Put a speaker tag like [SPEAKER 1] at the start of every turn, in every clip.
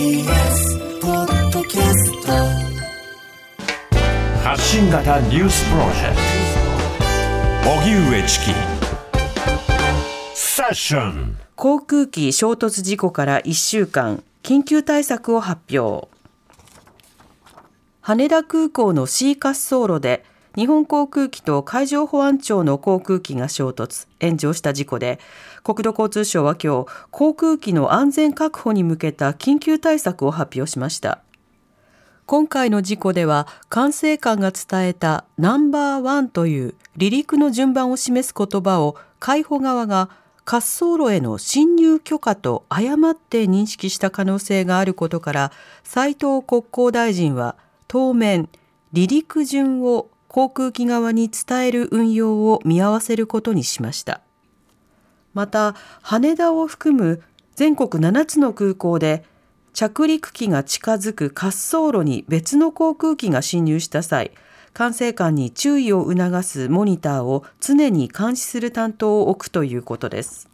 [SPEAKER 1] TBS ポッドキャスト
[SPEAKER 2] 発信型ニュースプロジェクト。荻上チキ。セッション。
[SPEAKER 3] 航空機衝突事故から1週間。緊急対策を発表。羽田空港の C 滑走路で日本航空機と海上保安庁の航空機が衝突。炎上した事故で国土交通省は今日航空機の安全確保に向けた緊急対策を発表しました。今回の事故では管制官が伝えたナンバーワンという離陸の順番を示す言葉を海保側が滑走路への侵入許可と誤って認識した可能性があることから斉藤国交大臣は当面離陸順を航空機側に伝える運用を見合わせることにしました。また羽田を含む全国7つの空港で着陸機が近づく滑走路に別の航空機が侵入した際管制官に注意を促すモニターを常に監視する担当を置くということです。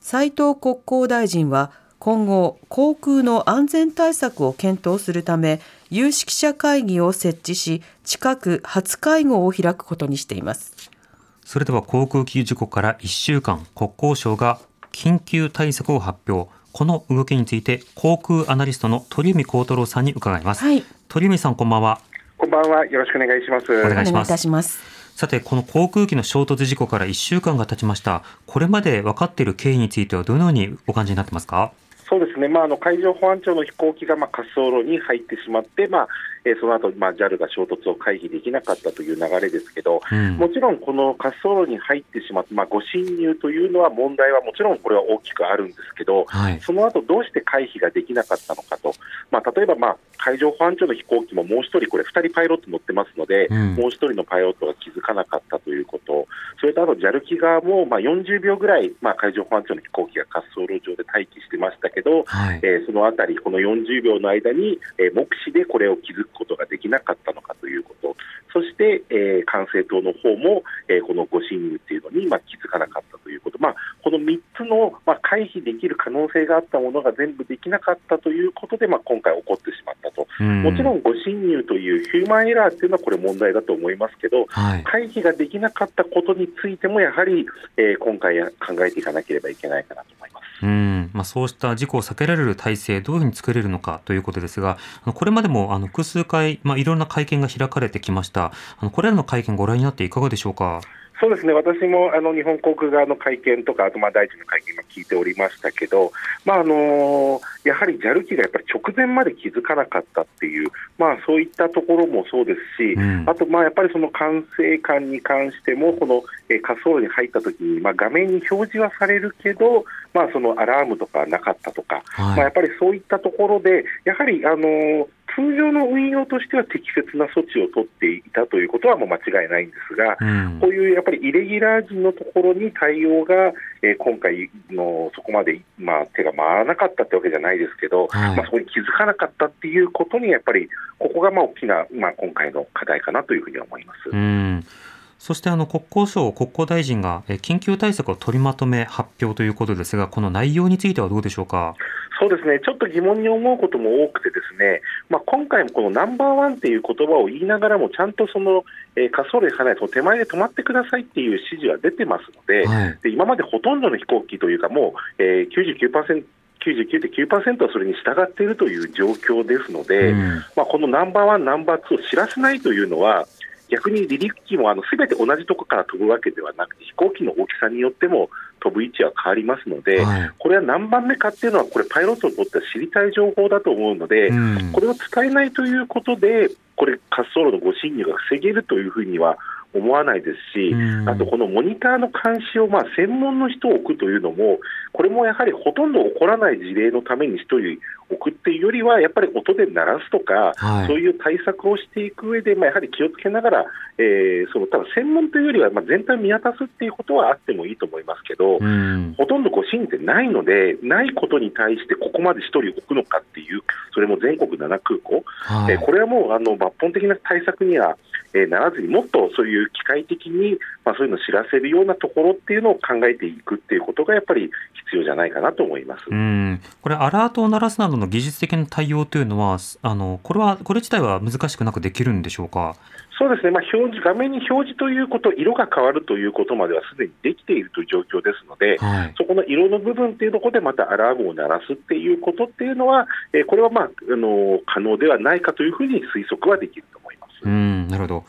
[SPEAKER 3] 斉藤国交大臣は今後航空の安全対策を検討するため有識者会議を設置し近く初会合を開くことにしています。
[SPEAKER 4] それでは航空機事故から1週間、国交省が緊急対策を発表。この動きについて航空アナリストの鳥海幸太郎さんに伺います。
[SPEAKER 3] はい
[SPEAKER 4] 鳥海さんこんばんは。
[SPEAKER 5] こんばんは。よろしくお願いします。
[SPEAKER 4] お願いしますさて、この航空機の衝突事故から1週間が経ちました。これまで分かっている経緯についてはどのようにお感じになってますか？
[SPEAKER 5] そうですね。まあ、あの海上保安庁の飛行機がまあ滑走路に入ってしまって、まあ、えーその後、まあ JAL が衝突を回避できなかったという流れですけど、
[SPEAKER 4] うん。
[SPEAKER 5] もちろんこの滑走路に入ってしまって、まあ、ご侵入というのは問題はもちろんこれは大きくあるんですけど、
[SPEAKER 4] はい。
[SPEAKER 5] その後どうして回避ができなかったのかと、まあ、例えば、まあ、海上保安庁の飛行機ももう一人、これ、2人パイロット乗ってますので、
[SPEAKER 4] うん。
[SPEAKER 5] もう一人のパイロットが気づかなかったということ、それとあと JAL 機側も、まあ、40秒ぐらい、まあ、海上保安庁の飛行機が滑走路上で待機してましたけど、
[SPEAKER 4] はい。
[SPEAKER 5] えーそのあたり、この40秒の間に、えー目視でこれを気づくことができなかったのかということ、そして、えー管制塔の方も、えーこのご侵入っていうのに、まあ、気づかなかったということ、まあ、この3つの、まあ、回避できる可能性があったものが全部できなかったということで、まあ、今回起こってしまったと、
[SPEAKER 4] うん
[SPEAKER 5] もちろんご侵入というヒューマンエラーっていうのはこれ問題だと思いますけど、
[SPEAKER 4] はい。
[SPEAKER 5] 回避ができなかったことについても、やはり、えー今回考えていかなければいけないかなと思います。
[SPEAKER 4] うんまあ、そうした事故を避けられる体制、どういうふうに作れるのかということですが、これまでもあの複数回、まあ、いろんな会見が開かれてきました。あのこれらの会見、ご覧になっていかがでしょうか？
[SPEAKER 5] そうですね、私もあの日本航空側の会見とか、あとまあ大臣の会見も聞いておりましたけど、まああのやはり JAL 機がやっぱり直前まで気づかなかったっていう、まあ、そういったところもそうですし、
[SPEAKER 4] うん。
[SPEAKER 5] あとまあやっぱりその管制官に関しても、このえー滑走路に入ったときに、まあ、画面に表示はされるけど、まあ、そのアラームとかなかったとか、
[SPEAKER 4] はい。
[SPEAKER 5] まあ、やっぱりそういったところで、やはりあの通常の運用としては適切な措置を取っていたということはもう間違いないんですが、
[SPEAKER 4] うん
[SPEAKER 5] こういうやっぱりイレギュラー時のところに対応が、えー今回のそこまで、まあ、手が回らなかったってわけじゃないですけど、
[SPEAKER 4] はい
[SPEAKER 5] まあ、そこに気づかなかったっていうことに、やっぱりここがまあ大きな、まあ、今回の課題かなというふうに思います。
[SPEAKER 4] うんそしてあの国交省、国交大臣がえ緊急対策を取りまとめ発表ということですが、この内容についてはどうでしょうか？
[SPEAKER 5] そうですね、ちょっと疑問に思うことも多くて、ですね、まあ、今回もこのナンバーワンっていう言葉を言いながらも、ちゃんとその、えー滑走路に離れ、その手前で止まってくださいっていう指示は出てますので、
[SPEAKER 4] はい。
[SPEAKER 5] で今までほとんどの飛行機というか、もう、えー、99%、99.9%はそれに従っているという状況ですので、
[SPEAKER 4] うん。
[SPEAKER 5] まあ、このナンバーワン、ナンバーツーを知らせないというのは、逆に離陸機もすべて同じところから飛ぶわけではなくて、飛行機の大きさによっても飛ぶ位置は変わりますので、
[SPEAKER 4] はい。
[SPEAKER 5] これは何番目かっていうのは、これ、パイロットにとっては知りたい情報だと思うので、
[SPEAKER 4] うん。
[SPEAKER 5] これを伝えないということで、これ、滑走路のご侵入が防げるというふうには思わないですし、
[SPEAKER 4] うん。
[SPEAKER 5] あとこのモニターの監視をまあ専門の人を置くというのも、これもやはりほとんど起こらない事例のために一人置くっていうよりは、やっぱり音で鳴らすとか、
[SPEAKER 4] はい。
[SPEAKER 5] そういう対策をしていく上で、まあ、やはり気をつけながら、えーそのただ専門というよりは、まあ、全体を見渡すっていうことはあってもいいと思いますけど、
[SPEAKER 4] うん。
[SPEAKER 5] ほとんど誤審ってないので、ないことに対してここまで1人置くのかっていう、それも全国7空港、
[SPEAKER 4] はい。
[SPEAKER 5] えーこれはもうあの抜本的な対策には、えーならずに、もっとそういう機械的に、まあ、そういうのを知らせるようなところっていうのを考えていくっていうことがやっぱり必要じゃないかなと思います。
[SPEAKER 4] うん、これ、アラートを鳴らすなどの技術的な対応というのは、あのこれはこれ自体は難しくなくできるんでしょうか？
[SPEAKER 5] そうですね、まあ、表示画面に表示ということ、色が変わるということまではすでにできているという状況ですので、
[SPEAKER 4] はい
[SPEAKER 5] そこの色の部分っていうところでまたアラームを鳴らすっていうことっていうのは、えーこれは、まあ、あの可能ではないかというふうに推測はできると思います。
[SPEAKER 4] うん、なるほど。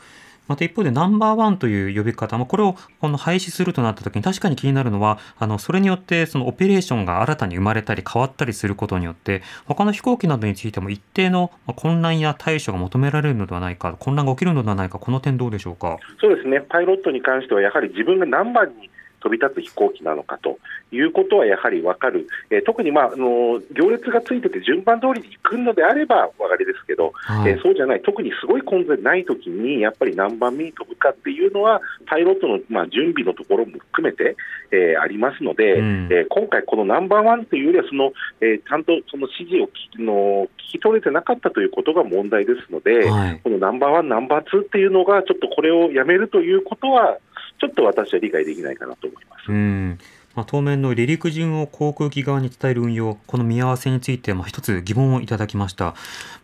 [SPEAKER 4] また一方でナンバーワンという呼び方、まあ、これをこの廃止するとなった時に確かに気になるのはあのそれによってそのオペレーションが新たに生まれたり変わったりすることによって他の飛行機などについても一定の混乱や対処が求められるのではないか混乱が起きるのではないかこの点どうでしょうか？
[SPEAKER 5] そうですね、パイロットに関しては、やはり自分が何番に飛び立つ飛行機なのかということはやはり分かる、えー特に、まあ、あの行列がついてて順番通りに行くのであればお分かりですけど、
[SPEAKER 4] はい。
[SPEAKER 5] えーそうじゃない、特にすごい混雑ないときに、やっぱり何番目に飛ぶかっていうのは、パイロットの、まあ、準備のところも含めて、えーありますので、
[SPEAKER 4] うん。
[SPEAKER 5] えー今回、このナンバーワンというよりはその、えーちゃんとその指示を聞きの聞き取れてなかったということが問題ですので、
[SPEAKER 4] はい。
[SPEAKER 5] このナンバーワン、ナンバーツーっていうのが、ちょっとこれをやめるということは、ちょっと私は理解できないかなと思います。
[SPEAKER 4] うんまあ、当面の離陸順を航空機側に伝える運用、この見合わせについて、まあ、一つ疑問をいただきました。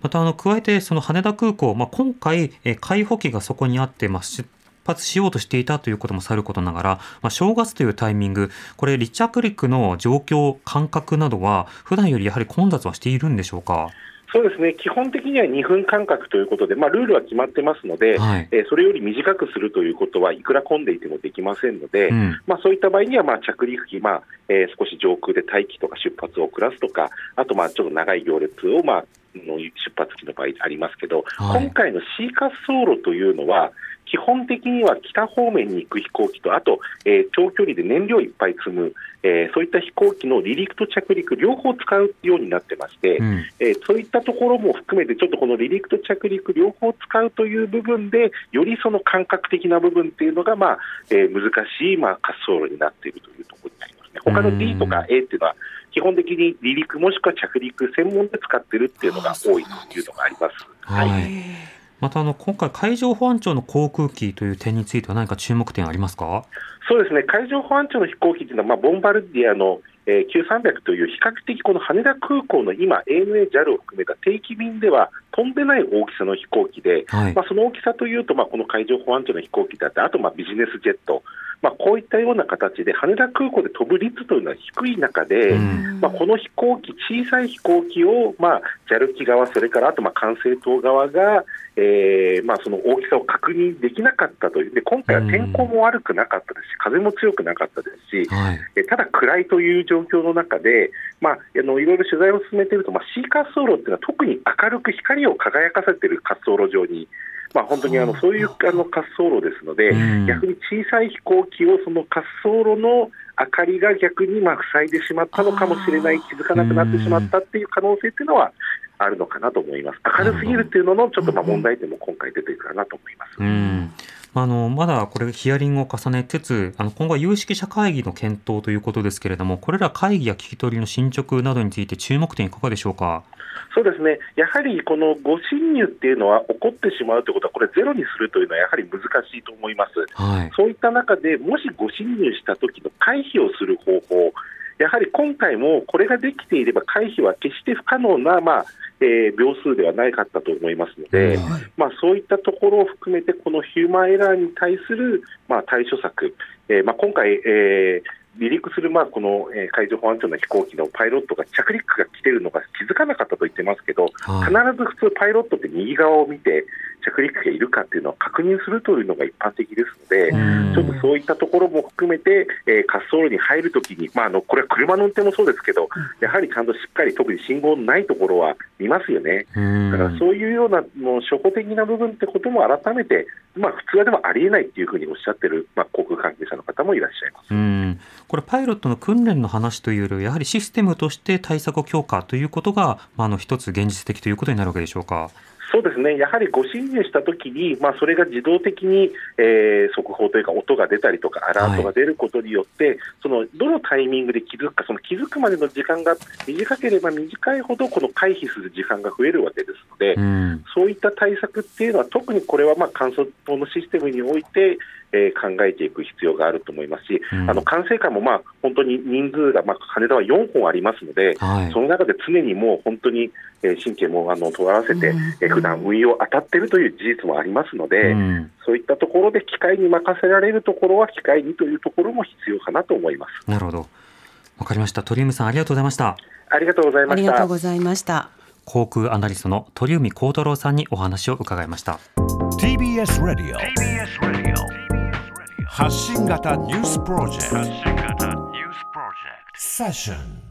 [SPEAKER 4] また、あの、加えて、その羽田空港、まあ、今回、えー開放機がそこにあって、まあ、出発しようとしていたということもさることながら、まあ、正月というタイミング、これ、離着陸の状況、感覚などは、普段よりやはり混雑はしているんでしょうか？
[SPEAKER 5] そうですね、基本的には2分間隔ということで、まあ、ルールは決まってますので、
[SPEAKER 4] はい。
[SPEAKER 5] えーそれより短くするということはいくら混んでいてもできませんので、
[SPEAKER 4] うん。
[SPEAKER 5] まあ、そういった場合には、まあ、着陸機、まあえー少し上空で待機とか出発を遅らすとか、あとまあちょっと長い行列を、まあ、の出発機の場合ありますけど、
[SPEAKER 4] はい。
[SPEAKER 5] 今回の C 滑走路というのは、基本的には北方面に行く飛行機と、あと、えー長距離で燃料いっぱい積む、えーそういった飛行機の離陸と着陸、両方使うようになってまして、
[SPEAKER 4] うん。
[SPEAKER 5] えーそういったところも含めて、ちょっとこの離陸と着陸両方使うという部分で、よりその感覚的な部分っていうのが、まあえー難しい、まあ、滑走路になっているというところになりますね。他の D とか A っていうのは、基本的に離陸もしくは着陸専門で使ってるっていうのが多いというのがあります。
[SPEAKER 4] はい。また、あの、今回、海上保安庁の航空機という点については何か注目点ありますか？
[SPEAKER 5] そうですね、海上保安庁の飛行機というのは、まあ、ボンバルディアの、えー Q300 という比較的この羽田空港の今、ANA、JAL を含めた定期便では飛んでない大きさの飛行機で、
[SPEAKER 4] はい。
[SPEAKER 5] まあ、その大きさというと、まあ、この海上保安庁の飛行機だって、あとまあビジネスジェット、まあ、こういったような形で羽田空港で飛ぶ率というのは低い中で、
[SPEAKER 4] うん。
[SPEAKER 5] まあ、この飛行機、小さい飛行機を、まあ、JAL 機側、それからあとまあ管制塔側が、えーまあ、その大きさを確認できなかったという、で今回は天候も悪くなかったですし、風も強くなかったですし、
[SPEAKER 4] はい。
[SPEAKER 5] えただ暗いという状況の中で、まあ、あのいろいろ取材を進めていると、まあ、C 滑走路っていうのは特に明るく光を輝かせている滑走路上に、まあ、本当にあのそういうあの滑走路ですので、
[SPEAKER 4] うん
[SPEAKER 5] 逆に小さい飛行機をその滑走路の明かりが逆にまあ塞いでしまったのかもしれない、気づかなくなってしまったっていう可能性っていうのはあるのかなと思います。明るすぎるっていうののちょっとまあ問題点も今回出てくるかなと思います。
[SPEAKER 4] あのまだこれヒアリングを重ねつつあの今後は有識者会議の検討ということですけれどもこれら会議や聞き取りの進捗などについて注目点いかがでしょうか？
[SPEAKER 5] そうですね、やはりこの誤侵入っていうのは起こってしまうということは、これ、ゼロにするというのはやはり難しいと思います。
[SPEAKER 4] はい。
[SPEAKER 5] そういった中で、もし誤侵入した時の回避をする方法、やはり今回もこれができていれば、回避は決して不可能な、まあえー秒数ではないかったと思いますので、
[SPEAKER 4] うん
[SPEAKER 5] まあ、そういったところを含めて、このヒューマンエラーに対する、まあ、対処策、えーまあ、今回、えー離陸する、まあ、この、えー海上保安庁の飛行機のパイロットが着陸が来てるのが気づかなかったと言ってますけど、
[SPEAKER 4] はい。
[SPEAKER 5] 必ず普通、パイロットって右側を見て着着陸機がいるかっていうのを確認するというのが一般的ですので、
[SPEAKER 4] うん
[SPEAKER 5] ちょっとそういったところも含めて、えー滑走路に入るときに、まあ、あのこれは車の運転もそうですけど、やはりちゃんとしっかり、特に信号のないところは見ますよね。
[SPEAKER 4] うん
[SPEAKER 5] だからそういうようなもう初歩的な部分ってことも改めて、まあ、普通はでもありえないっていうふうにおっしゃってる、まあ、航空関係者の方もいらっしゃいます。
[SPEAKER 4] うんこれパイロットの訓練の話というよりやはりシステムとして対策を強化ということが、まあ、あの一つ現実的ということになるわけでしょうか。
[SPEAKER 5] そうですね、やはりご侵入したときに、まあ、それが自動的に、えー速報というか、音が出たりとか、アラートが出ることによって、そのどのタイミングで気づくか、その気づくまでの時間が短ければ短いほど、この回避する時間が増えるわけですので、
[SPEAKER 4] うん。
[SPEAKER 5] そういった対策っていうのは、特にこれはまあ乾燥灯のシステムにおいて、えー考えていく必要があると思いますし、
[SPEAKER 4] うん。
[SPEAKER 5] あの管制官もまあ本当に人数が、まあ、羽田は4本ありますので、
[SPEAKER 4] はい。
[SPEAKER 5] その中で常にもう本当に、えー神経もあの問わせて、えー普段運用当たっているという事実もありますので、
[SPEAKER 4] うん。
[SPEAKER 5] そういったところで機械に任せられるところは機械にというところも必要かなと思います。
[SPEAKER 4] なるほど。わかりました。鳥海さんありがとうございました。
[SPEAKER 5] ありがとうござい
[SPEAKER 3] あり
[SPEAKER 5] ました。
[SPEAKER 3] がとうございました。
[SPEAKER 4] 航空アナリストの鳥海幸太郎さんにお話を伺いました。
[SPEAKER 2] TBS ラディオ発信型ニュースプロジェクト。セッション